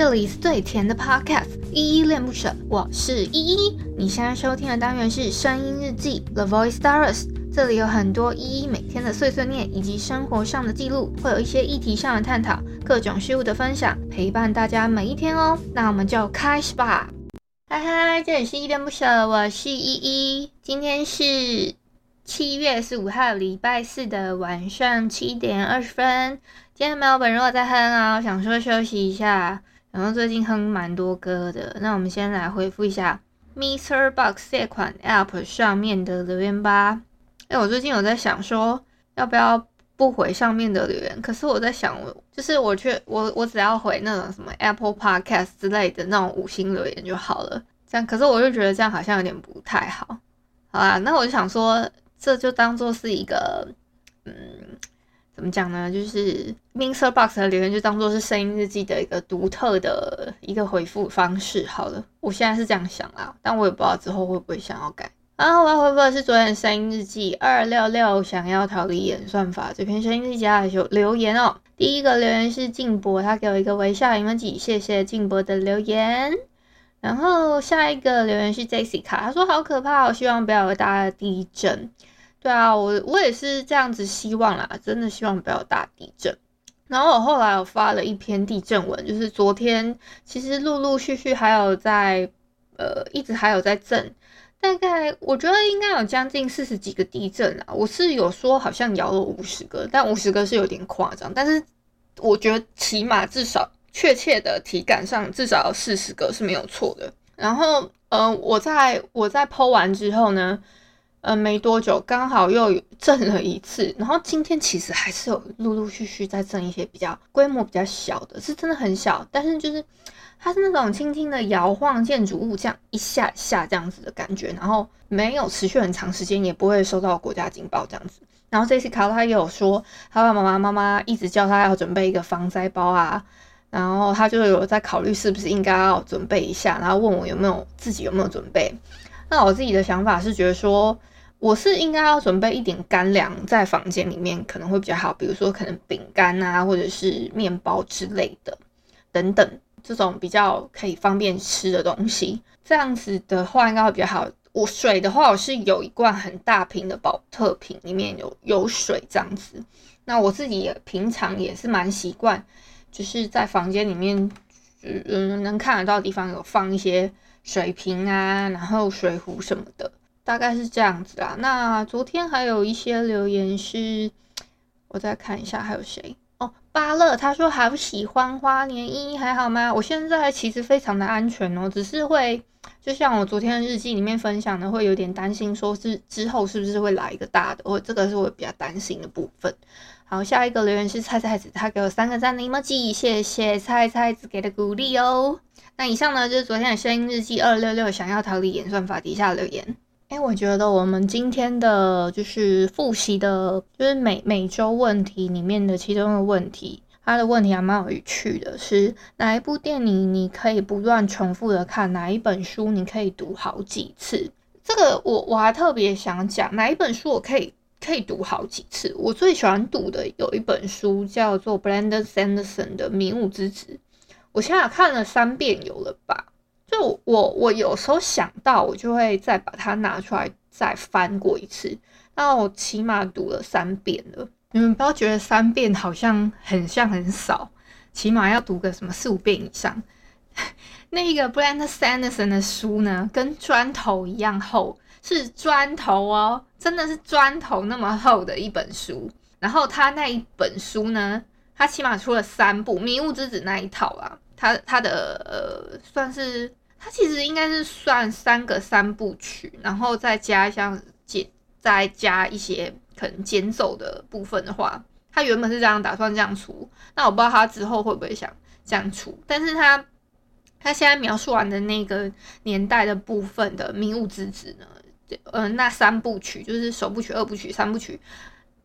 这里是最甜的 Podcast，依依恋不舍，我是依依。你现在收听的单元是声音日记 The Voice Diaries，这里有很多依依每天的碎碎念以及生活上的记录，会有一些议题上的探讨，各种事物的分享，陪伴大家每一天哦。那我们就开始吧。嗨嗨，这里是依恋不舍，我是依依。今天是七月十五号礼拜四的晚上七点二十分。今天没有本，如果在哼啊，我想说休息一下。然后最近哼蛮多歌的，那我们先来回复一下 MixerBox 这款 App 上面的留言吧。哎，我最近有在想说，要不要不回上面的留言？可是我在想，就是我却我我只要回那种什么 Apple Podcast 之类的那种五星留言就好了。这样，可是我就觉得这样好像有点不太好。好啦，那我就想说，这就当做是一个，嗯。怎么讲呢？就是 MixerBox 的留言就当做是声音日记的一个独特的一个回复方式好了。我现在是这样想啦，但我也不知道之后会不会想要改。啊我要回复的是昨天的声音日记二六六想要逃离演算法这篇声音日记的有留言哦。第一个留言是静博，他给我一个微笑 emoji，谢谢静博的留言。然后下一个留言是 Jessica，他说好可怕，我希望不要有大地震。对啊，我我也是这样子希望啦，真的希望不要大地震。然后我后来我发了一篇地震文，就是昨天其实陆陆续续还有在呃一直还有在震，大概我觉得应该有将近四十几个地震啦。我是有说好像摇了五十个，但五十个是有点夸张，但是我觉得起码至少确切的体感上至少四十个是没有错的。然后呃我在我在剖完之后呢。呃，没多久，刚好又震了一次，然后今天其实还是有陆陆续续在震一些比较规模比较小的，是真的很小，但是就是它是那种轻轻的摇晃建筑物，这样一下下这样子的感觉，然后没有持续很长时间，也不会收到国家警报这样子。然后这次卡他也有说，他爸爸妈妈妈妈一直叫他要准备一个防灾包啊，然后他就有在考虑是不是应该要准备一下，然后问我有没有自己有没有准备。那我自己的想法是觉得说。我是应该要准备一点干粮在房间里面可能会比较好，比如说可能饼干啊，或者是面包之类的，等等这种比较可以方便吃的东西，这样子的话应该会比较好。我水的话，我是有一罐很大瓶的宝特瓶，里面有有水这样子。那我自己也平常也是蛮习惯，就是在房间里面，嗯，能看得到的地方有放一些水瓶啊，然后水壶什么的。大概是这样子啦。那昨天还有一些留言是，我再看一下还有谁哦。巴乐他说好喜欢花莲依依还好吗？我现在其实非常的安全哦，只是会就像我昨天的日记里面分享的，会有点担心，说是之后是不是会来一个大的，我这个是我比较担心的部分。好，下一个留言是菜菜子，他给我三个赞的 emoji，谢谢菜菜子给的鼓励哦。那以上呢就是昨天的声音日记二六六想要逃离演算法底下留言。哎，我觉得我们今天的就是复习的，就是每每周问题里面的其中的问题，它的问题还蛮有趣的，是哪一部电影你可以不断重复的看？哪一本书你可以读好几次？这个我我还特别想讲，哪一本书我可以可以读好几次？我最喜欢读的有一本书叫做 Brandon Sanderson 的《迷雾之子》，我现在看了三遍有了吧？就我我有时候想到，我就会再把它拿出来再翻过一次。那我起码读了三遍了。你们不要觉得三遍好像很像很少，起码要读个什么四五遍以上。那个 Brandon Sanderson 的书呢，跟砖头一样厚，是砖头哦，真的是砖头那么厚的一本书。然后他那一本书呢，他起码出了三部《迷雾之子》那一套啊，他他的呃算是。它其实应该是算三个三部曲，然后再加上减，再加一些可能间奏的部分的话，他原本是这样打算这样出。那我不知道他之后会不会想这样出，但是他他现在描述完的那个年代的部分的《迷雾之子》呢，呃，那三部曲就是首部曲、二部曲、三部曲，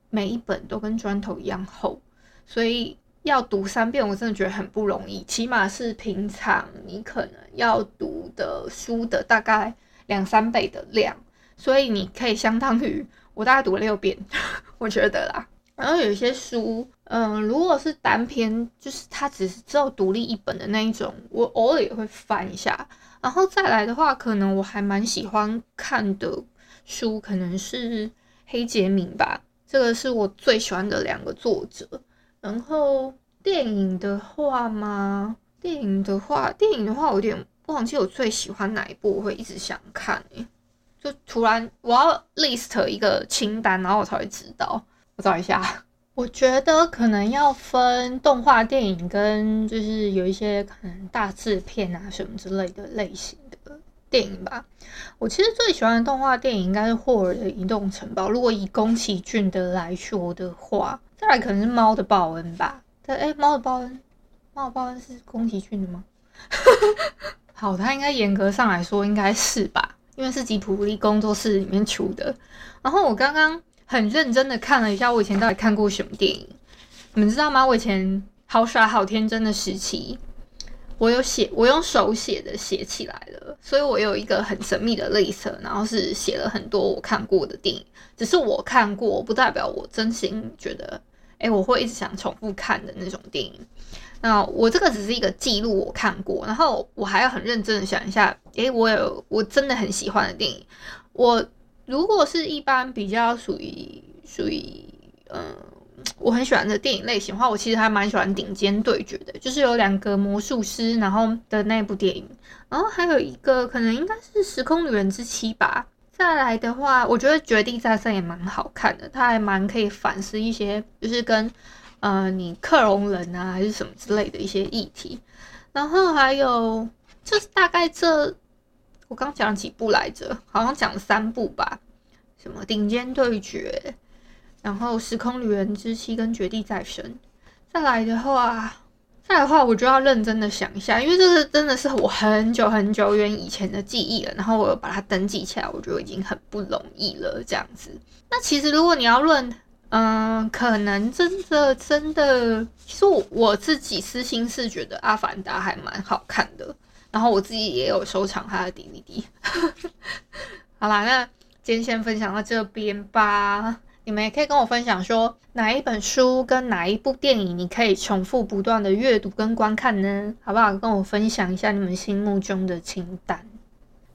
每一本都跟砖头一样厚，所以。要读三遍，我真的觉得很不容易，起码是平常你可能要读的书的大概两三倍的量，所以你可以相当于我大概读了六遍，我觉得啦。然后有一些书，嗯、如果是单篇，就是它只是只有独立一本的那一种，我偶尔也会翻一下。然后再来的话，可能我还蛮喜欢看的书，可能是黑杰明吧，这个是我最喜欢的两个作者。然后电影的话嘛，电影的话，电影的话，我有点忘记我最喜欢哪一部，我会一直想看诶，就突然我要 list 一个清单，然后我才会知道。我找一下，我觉得可能要分动画电影跟就是有一些可能大制片啊什么之类的类型。电影吧。我其实最喜欢的动画电影应该是《霍尔的移动城堡》。如果以宫崎骏的来说的话，再来可能是《猫的报恩》吧。对，哎，《猫的报恩》，《猫的报恩》是宫崎骏的吗？好，他应该严格上来说应该是吧，因为是吉卜力工作室里面出的。然后我刚刚。很认真的看了一下，我以前到底看过什么电影，你们知道吗？我以前好傻好天真的时期，我有写，我用手写的写起来了，所以我有一个很神秘的 list，然后是写了很多我看过的电影，只是我看过，不代表我真心觉得，诶，我会一直想重复看的那种电影。那我这个只是一个记录，我看过，然后我还要很认真的想一下，诶，我有我真的很喜欢的电影，我。如果是一般比较属于属于嗯，我很喜欢的电影类型的话，我其实还蛮喜欢《顶尖对决》的，就是有两个魔术师然后的那部电影，然后还有一个可能应该是《时空旅人之妻》吧。再来的话，我觉得《绝地再生》也蛮好看的，它还蛮可以反思一些，就是跟呃你克隆人啊还是什么之类的一些议题。然后还有就是大概这。我刚讲了几部来着，好像讲了三部吧，什么顶尖对决，然后时空旅人之妻跟绝地再生。再来的话，再来的话，我就要认真的想一下，因为这个真的是我很久很久远以前的记忆了。然后我把它登记起来，我觉得已经很不容易了。这样子，那其实如果你要论，嗯、可能真的真的，其实我我自己私心是觉得《阿凡达》还蛮好看的。然后我自己也有收藏他的 DVD。好啦，那今天先分享到这边吧。你们也可以跟我分享说，哪一本书跟哪一部电影你可以重复不断的阅读跟观看呢？好不好？跟我分享一下你们心目中的清单。